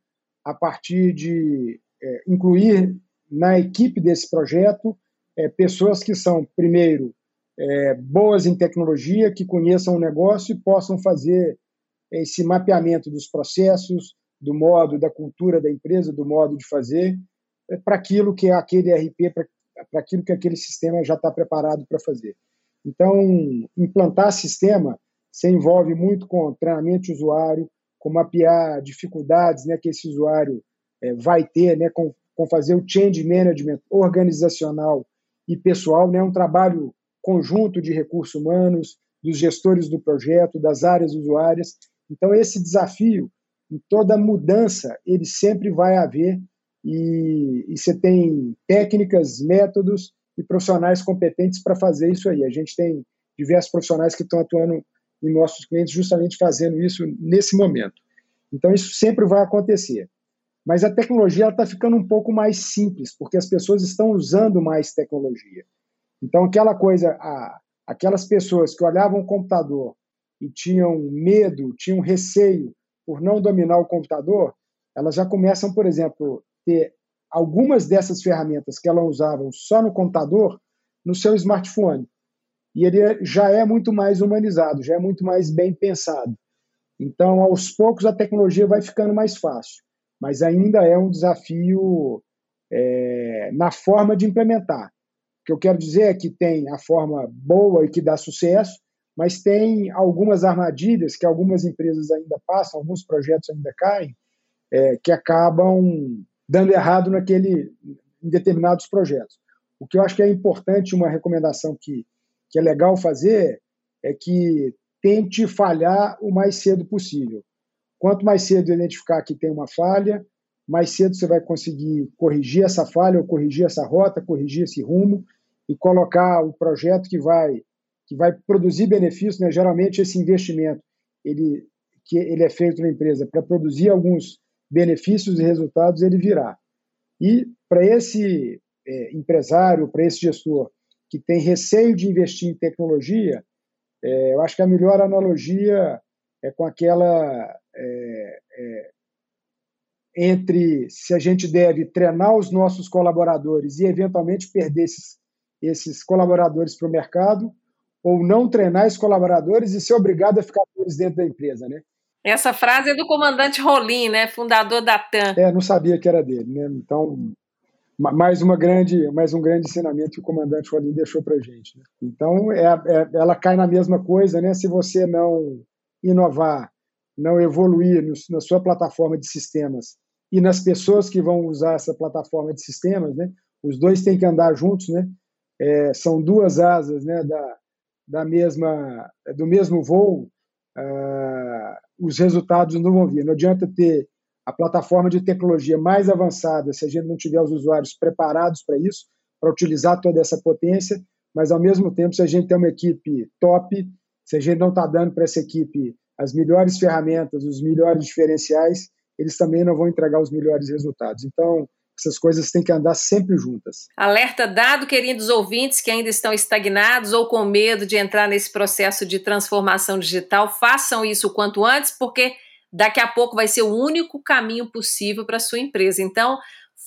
a partir de é, incluir na equipe desse projeto é, pessoas que são, primeiro, é, boas em tecnologia, que conheçam o negócio e possam fazer esse mapeamento dos processos, do modo, da cultura da empresa, do modo de fazer, é, para aquilo que aquele RP, para aquilo que aquele sistema já está preparado para fazer. Então, implantar sistema se envolve muito com treinamento de usuário, com mapear dificuldades né, que esse usuário é, vai ter, né, com, com fazer o change management organizacional e pessoal, né, um trabalho conjunto de recursos humanos, dos gestores do projeto, das áreas usuárias. Então, esse desafio, em toda mudança, ele sempre vai haver e, e você tem técnicas, métodos e profissionais competentes para fazer isso aí. A gente tem diversos profissionais que estão atuando em nossos clientes justamente fazendo isso nesse momento. Então, isso sempre vai acontecer. Mas a tecnologia está ficando um pouco mais simples, porque as pessoas estão usando mais tecnologia. Então, aquela coisa, a, aquelas pessoas que olhavam o computador e tinham medo, tinham receio por não dominar o computador, elas já começam, por exemplo, ter algumas dessas ferramentas que elas usavam só no computador no seu smartphone e ele já é muito mais humanizado, já é muito mais bem pensado. Então, aos poucos, a tecnologia vai ficando mais fácil, mas ainda é um desafio é, na forma de implementar. que eu quero dizer é que tem a forma boa e que dá sucesso, mas tem algumas armadilhas que algumas empresas ainda passam, alguns projetos ainda caem, é, que acabam dando errado naquele, em determinados projetos. O que eu acho que é importante, uma recomendação que, que é legal fazer, é que tente falhar o mais cedo possível. Quanto mais cedo identificar que tem uma falha, mais cedo você vai conseguir corrigir essa falha ou corrigir essa rota, corrigir esse rumo e colocar o projeto que vai que vai produzir benefícios. Né? Geralmente esse investimento ele que ele é feito na empresa para produzir alguns benefícios e resultados ele virá. E para esse é, empresário, para esse gestor que tem receio de investir em tecnologia, é, eu acho que a melhor analogia é com aquela é, é, entre se a gente deve treinar os nossos colaboradores e eventualmente perder esses, esses colaboradores para o mercado, ou não treinar esses colaboradores e ser obrigado a ficar com eles dentro da empresa, né? Essa frase é do comandante Rolim, né, fundador da TAM. É, não sabia que era dele, né? Então, mais uma grande, mais um grande ensinamento que o comandante Rolim deixou para gente. Né? Então, é, é, ela cai na mesma coisa, né? Se você não inovar, não evoluir no, na sua plataforma de sistemas e nas pessoas que vão usar essa plataforma de sistemas, né? Os dois têm que andar juntos, né? É, são duas asas, né? Da, da mesma, do mesmo voo. Uh, os resultados não vão vir. Não adianta ter a plataforma de tecnologia mais avançada se a gente não tiver os usuários preparados para isso, para utilizar toda essa potência, mas ao mesmo tempo, se a gente tem uma equipe top, se a gente não está dando para essa equipe as melhores ferramentas, os melhores diferenciais, eles também não vão entregar os melhores resultados. Então, essas coisas têm que andar sempre juntas. Alerta dado, queridos ouvintes que ainda estão estagnados ou com medo de entrar nesse processo de transformação digital, façam isso o quanto antes, porque daqui a pouco vai ser o único caminho possível para a sua empresa. Então,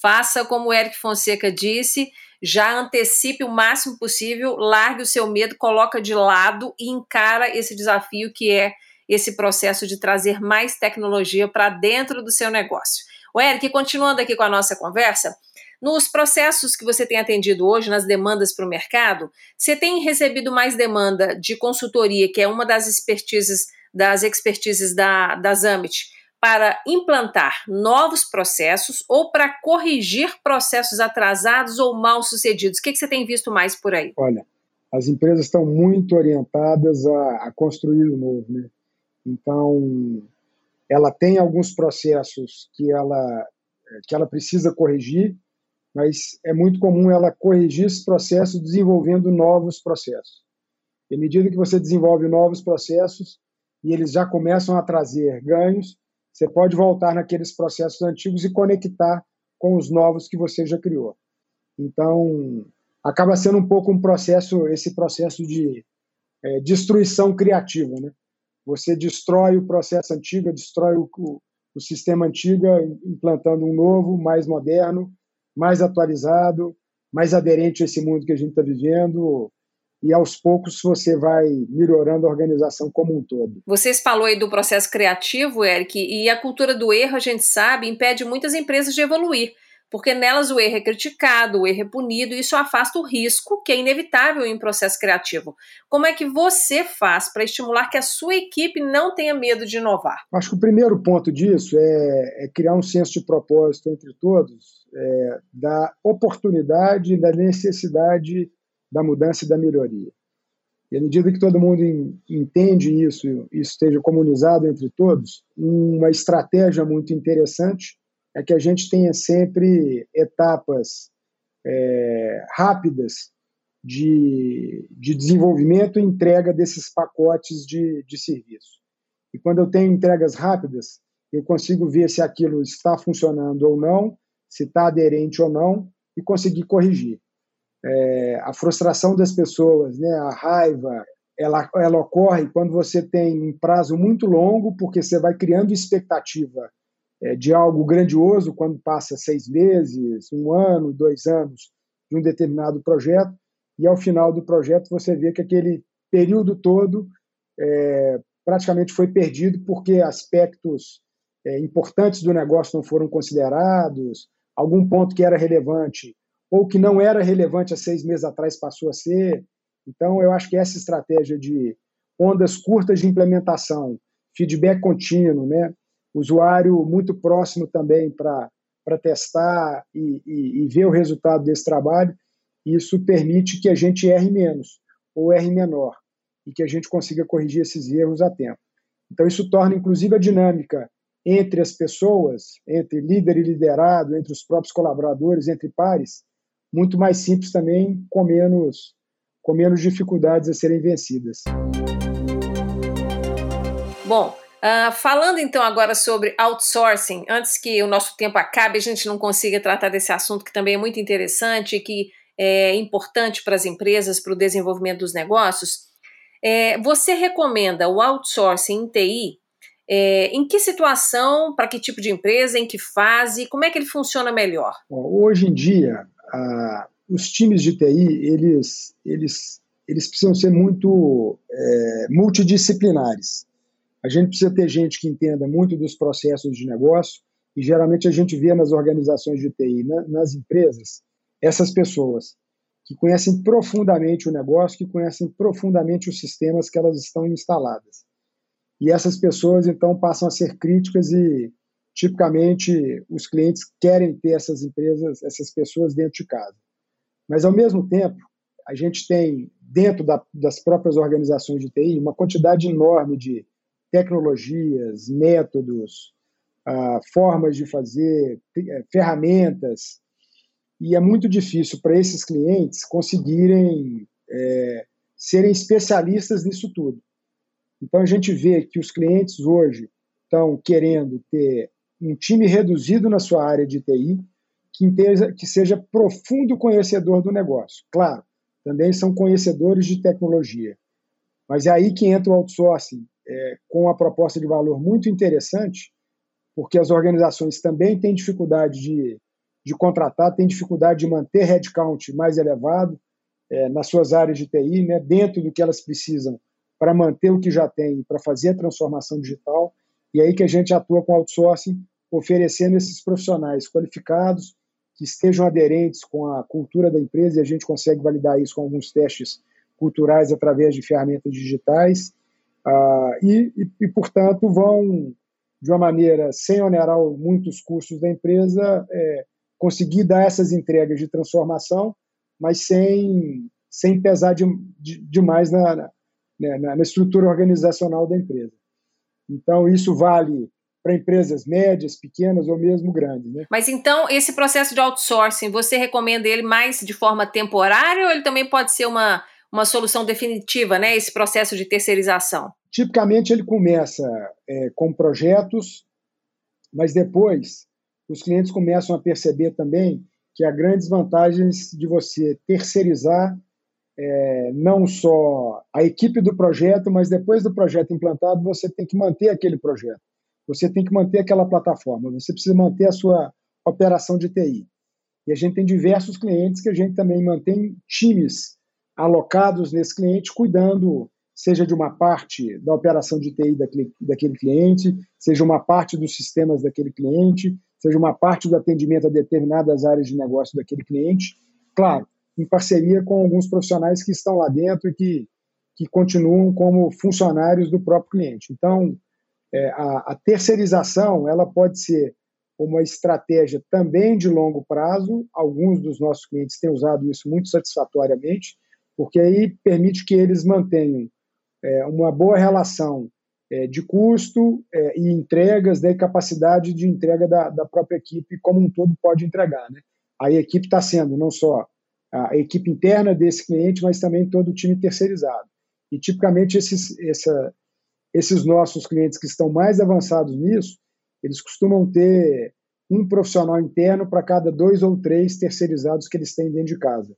faça como o Eric Fonseca disse, já antecipe o máximo possível, largue o seu medo, coloca de lado e encara esse desafio que é esse processo de trazer mais tecnologia para dentro do seu negócio. O Eric, continuando aqui com a nossa conversa, nos processos que você tem atendido hoje, nas demandas para o mercado, você tem recebido mais demanda de consultoria, que é uma das expertises, das expertises da, da Zamit, para implantar novos processos ou para corrigir processos atrasados ou mal sucedidos? O que, que você tem visto mais por aí? Olha, as empresas estão muito orientadas a, a construir o novo, né? Então, ela tem alguns processos que ela, que ela precisa corrigir, mas é muito comum ela corrigir esses processos desenvolvendo novos processos. E à medida que você desenvolve novos processos e eles já começam a trazer ganhos, você pode voltar naqueles processos antigos e conectar com os novos que você já criou. Então, acaba sendo um pouco um processo, esse processo de é, destruição criativa, né? Você destrói o processo antigo, destrói o, o, o sistema antigo, implantando um novo, mais moderno, mais atualizado, mais aderente a esse mundo que a gente está vivendo, e aos poucos você vai melhorando a organização como um todo. Vocês falou aí do processo criativo, Eric, e a cultura do erro, a gente sabe, impede muitas empresas de evoluir porque nelas o erro é criticado, o erro é punido, e isso afasta o risco que é inevitável em processo criativo. Como é que você faz para estimular que a sua equipe não tenha medo de inovar? Acho que o primeiro ponto disso é, é criar um senso de propósito entre todos, é, da oportunidade e da necessidade da mudança e da melhoria. E à medida que todo mundo entende isso, isso esteja comunizado entre todos, uma estratégia muito interessante é que a gente tenha sempre etapas é, rápidas de, de desenvolvimento e entrega desses pacotes de, de serviço. E quando eu tenho entregas rápidas, eu consigo ver se aquilo está funcionando ou não, se está aderente ou não, e conseguir corrigir. É, a frustração das pessoas, né, a raiva, ela, ela ocorre quando você tem um prazo muito longo, porque você vai criando expectativa é, de algo grandioso quando passa seis meses, um ano, dois anos de um determinado projeto, e ao final do projeto você vê que aquele período todo é, praticamente foi perdido porque aspectos é, importantes do negócio não foram considerados, algum ponto que era relevante ou que não era relevante há seis meses atrás passou a ser. Então, eu acho que essa estratégia de ondas curtas de implementação, feedback contínuo, né? usuário muito próximo também para testar e, e, e ver o resultado desse trabalho, isso permite que a gente erre menos ou erre menor e que a gente consiga corrigir esses erros a tempo. Então, isso torna, inclusive, a dinâmica entre as pessoas, entre líder e liderado, entre os próprios colaboradores, entre pares, muito mais simples também, com menos, com menos dificuldades a serem vencidas. Bom, uh, falando então agora sobre outsourcing, antes que o nosso tempo acabe, a gente não consiga tratar desse assunto que também é muito interessante e que é importante para as empresas, para o desenvolvimento dos negócios. É, você recomenda o outsourcing em TI? É, em que situação, para que tipo de empresa, em que fase, como é que ele funciona melhor? Hoje em dia, ah, os times de TI eles, eles, eles precisam ser muito é, multidisciplinares. A gente precisa ter gente que entenda muito dos processos de negócio e geralmente a gente vê nas organizações de TI, na, nas empresas, essas pessoas que conhecem profundamente o negócio, que conhecem profundamente os sistemas que elas estão instaladas. E essas pessoas então passam a ser críticas e tipicamente os clientes querem ter essas empresas, essas pessoas dentro de casa. Mas, ao mesmo tempo, a gente tem, dentro da, das próprias organizações de TI, uma quantidade enorme de tecnologias, métodos, ah, formas de fazer, eh, ferramentas, e é muito difícil para esses clientes conseguirem é, serem especialistas nisso tudo. Então, a gente vê que os clientes hoje estão querendo ter um time reduzido na sua área de TI, que, inteja, que seja profundo conhecedor do negócio. Claro, também são conhecedores de tecnologia. Mas é aí que entra o outsourcing, é, com uma proposta de valor muito interessante, porque as organizações também têm dificuldade de, de contratar, têm dificuldade de manter headcount mais elevado é, nas suas áreas de TI, né, dentro do que elas precisam para manter o que já tem, para fazer a transformação digital. E aí que a gente atua com outsourcing oferecendo esses profissionais qualificados que estejam aderentes com a cultura da empresa e a gente consegue validar isso com alguns testes culturais através de ferramentas digitais uh, e, e, e, portanto, vão, de uma maneira sem onerar muitos custos da empresa, é, conseguir dar essas entregas de transformação, mas sem, sem pesar de, de, demais na, na, né, na estrutura organizacional da empresa. Então, isso vale para empresas médias, pequenas ou mesmo grandes. Né? Mas então, esse processo de outsourcing, você recomenda ele mais de forma temporária ou ele também pode ser uma, uma solução definitiva, né? Esse processo de terceirização? Tipicamente ele começa é, com projetos, mas depois os clientes começam a perceber também que há grandes vantagens de você terceirizar é, não só a equipe do projeto, mas depois do projeto implantado, você tem que manter aquele projeto. Você tem que manter aquela plataforma, você precisa manter a sua operação de TI. E a gente tem diversos clientes que a gente também mantém times alocados nesse cliente, cuidando, seja de uma parte da operação de TI daquele, daquele cliente, seja uma parte dos sistemas daquele cliente, seja uma parte do atendimento a determinadas áreas de negócio daquele cliente. Claro, em parceria com alguns profissionais que estão lá dentro e que, que continuam como funcionários do próprio cliente. Então, é, a, a terceirização ela pode ser uma estratégia também de longo prazo. Alguns dos nossos clientes têm usado isso muito satisfatoriamente, porque aí permite que eles mantenham é, uma boa relação é, de custo é, e entregas, né, e capacidade de entrega da, da, própria equipe como um todo pode entregar. Né? A equipe está sendo não só a equipe interna desse cliente, mas também todo o time terceirizado. E tipicamente esses, essa, esses nossos clientes que estão mais avançados nisso, eles costumam ter um profissional interno para cada dois ou três terceirizados que eles têm dentro de casa.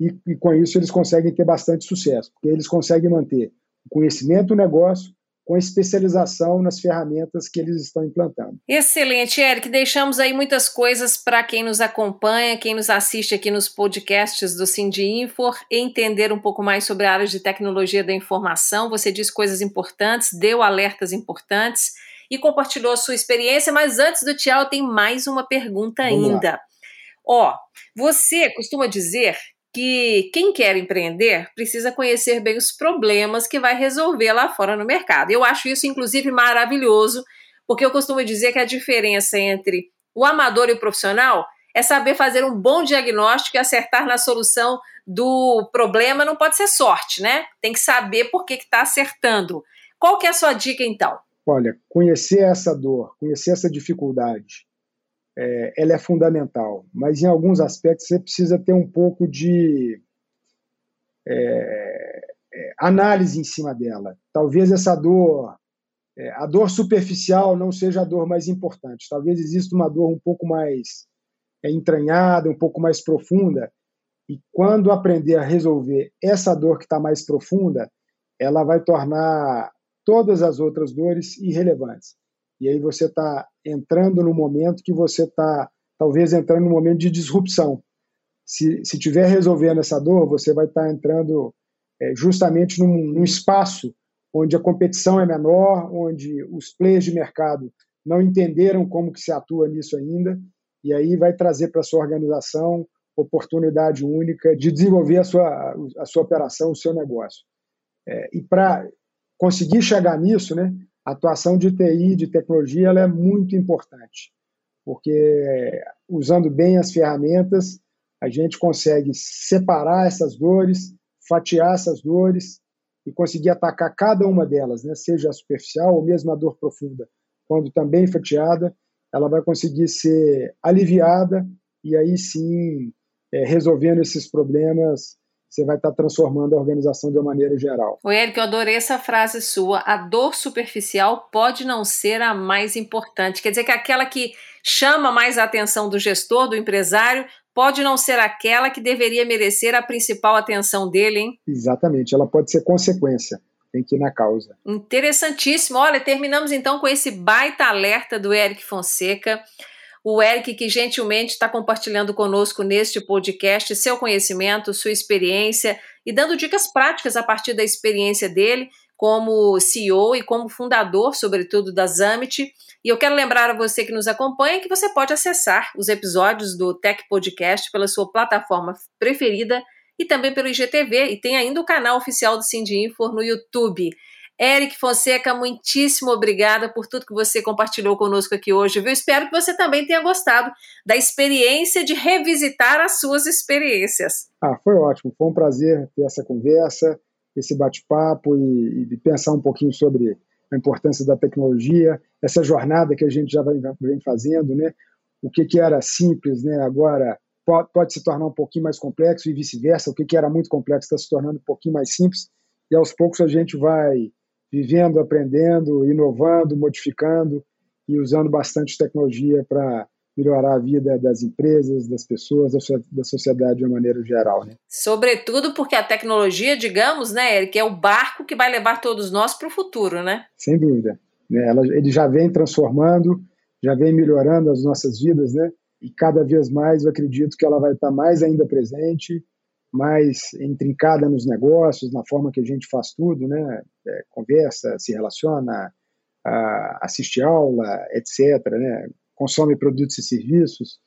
E, e, com isso eles conseguem ter bastante sucesso, porque eles conseguem manter o conhecimento do negócio, com especialização nas ferramentas que eles estão implantando. Excelente, Eric. Deixamos aí muitas coisas para quem nos acompanha, quem nos assiste aqui nos podcasts do Cindy Infor, entender um pouco mais sobre a área de tecnologia da informação. Você disse coisas importantes, deu alertas importantes e compartilhou a sua experiência, mas antes do tchau tem mais uma pergunta Vamos ainda. Lá. Ó, Você costuma dizer que quem quer empreender precisa conhecer bem os problemas que vai resolver lá fora no mercado. Eu acho isso, inclusive, maravilhoso, porque eu costumo dizer que a diferença entre o amador e o profissional é saber fazer um bom diagnóstico e acertar na solução do problema. Não pode ser sorte, né? Tem que saber por que está acertando. Qual que é a sua dica, então? Olha, conhecer essa dor, conhecer essa dificuldade, é, ela é fundamental, mas em alguns aspectos você precisa ter um pouco de é, é, análise em cima dela. Talvez essa dor, é, a dor superficial não seja a dor mais importante. Talvez exista uma dor um pouco mais é, entranhada, um pouco mais profunda. E quando aprender a resolver essa dor que está mais profunda, ela vai tornar todas as outras dores irrelevantes. E aí você está entrando no momento que você está, talvez, entrando no momento de disrupção. Se, se tiver resolvendo essa dor, você vai estar tá entrando é, justamente num, num espaço onde a competição é menor, onde os players de mercado não entenderam como que se atua nisso ainda, e aí vai trazer para sua organização oportunidade única de desenvolver a sua, a sua operação, o seu negócio. É, e para conseguir chegar nisso, né, a atuação de TI, de tecnologia, ela é muito importante, porque usando bem as ferramentas, a gente consegue separar essas dores, fatiar essas dores e conseguir atacar cada uma delas, né? seja a superficial ou mesmo a dor profunda. Quando também fatiada, ela vai conseguir ser aliviada e aí sim, é, resolvendo esses problemas você vai estar transformando a organização de uma maneira geral. O Eric, eu adorei essa frase sua. A dor superficial pode não ser a mais importante. Quer dizer que aquela que chama mais a atenção do gestor, do empresário, pode não ser aquela que deveria merecer a principal atenção dele, hein? Exatamente, ela pode ser consequência. Tem que ir na causa. Interessantíssimo. Olha, terminamos então com esse baita alerta do Eric Fonseca o Eric, que gentilmente está compartilhando conosco neste podcast seu conhecimento, sua experiência e dando dicas práticas a partir da experiência dele como CEO e como fundador, sobretudo, da Zamit. E eu quero lembrar a você que nos acompanha que você pode acessar os episódios do Tech Podcast pela sua plataforma preferida e também pelo IGTV. E tem ainda o canal oficial do Cindy Info no YouTube. Eric Fonseca, muitíssimo obrigada por tudo que você compartilhou conosco aqui hoje, viu? Espero que você também tenha gostado da experiência de revisitar as suas experiências. Ah, foi ótimo, foi um prazer ter essa conversa, esse bate-papo e, e, pensar um pouquinho sobre a importância da tecnologia, essa jornada que a gente já vem, vem fazendo, né? O que, que era simples, né? Agora pode, pode se tornar um pouquinho mais complexo e vice-versa. O que, que era muito complexo está se tornando um pouquinho mais simples e aos poucos a gente vai vivendo, aprendendo, inovando, modificando e usando bastante tecnologia para melhorar a vida das empresas, das pessoas, da sociedade de uma maneira geral. Né? Sobretudo porque a tecnologia, digamos, né, Eric, é o barco que vai levar todos nós para o futuro, né? Sem dúvida. Né? Ela, ele já vem transformando, já vem melhorando as nossas vidas, né? E cada vez mais eu acredito que ela vai estar mais ainda presente mais intrincada nos negócios, na forma que a gente faz tudo, né? É, conversa, se relaciona, a, assiste aula, etc. Né? Consome produtos e serviços.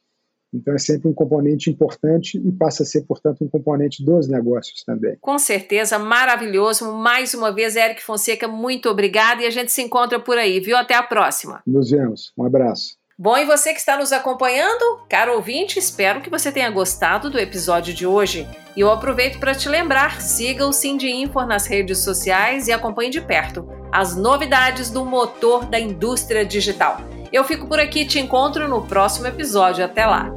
Então é sempre um componente importante e passa a ser, portanto, um componente dos negócios também. Com certeza, maravilhoso. Mais uma vez, Eric Fonseca, muito obrigada e a gente se encontra por aí, viu? Até a próxima. Nos vemos. Um abraço. Bom, e você que está nos acompanhando, caro ouvinte, espero que você tenha gostado do episódio de hoje. E eu aproveito para te lembrar, siga o Cindy Info nas redes sociais e acompanhe de perto as novidades do motor da indústria digital. Eu fico por aqui e te encontro no próximo episódio. Até lá!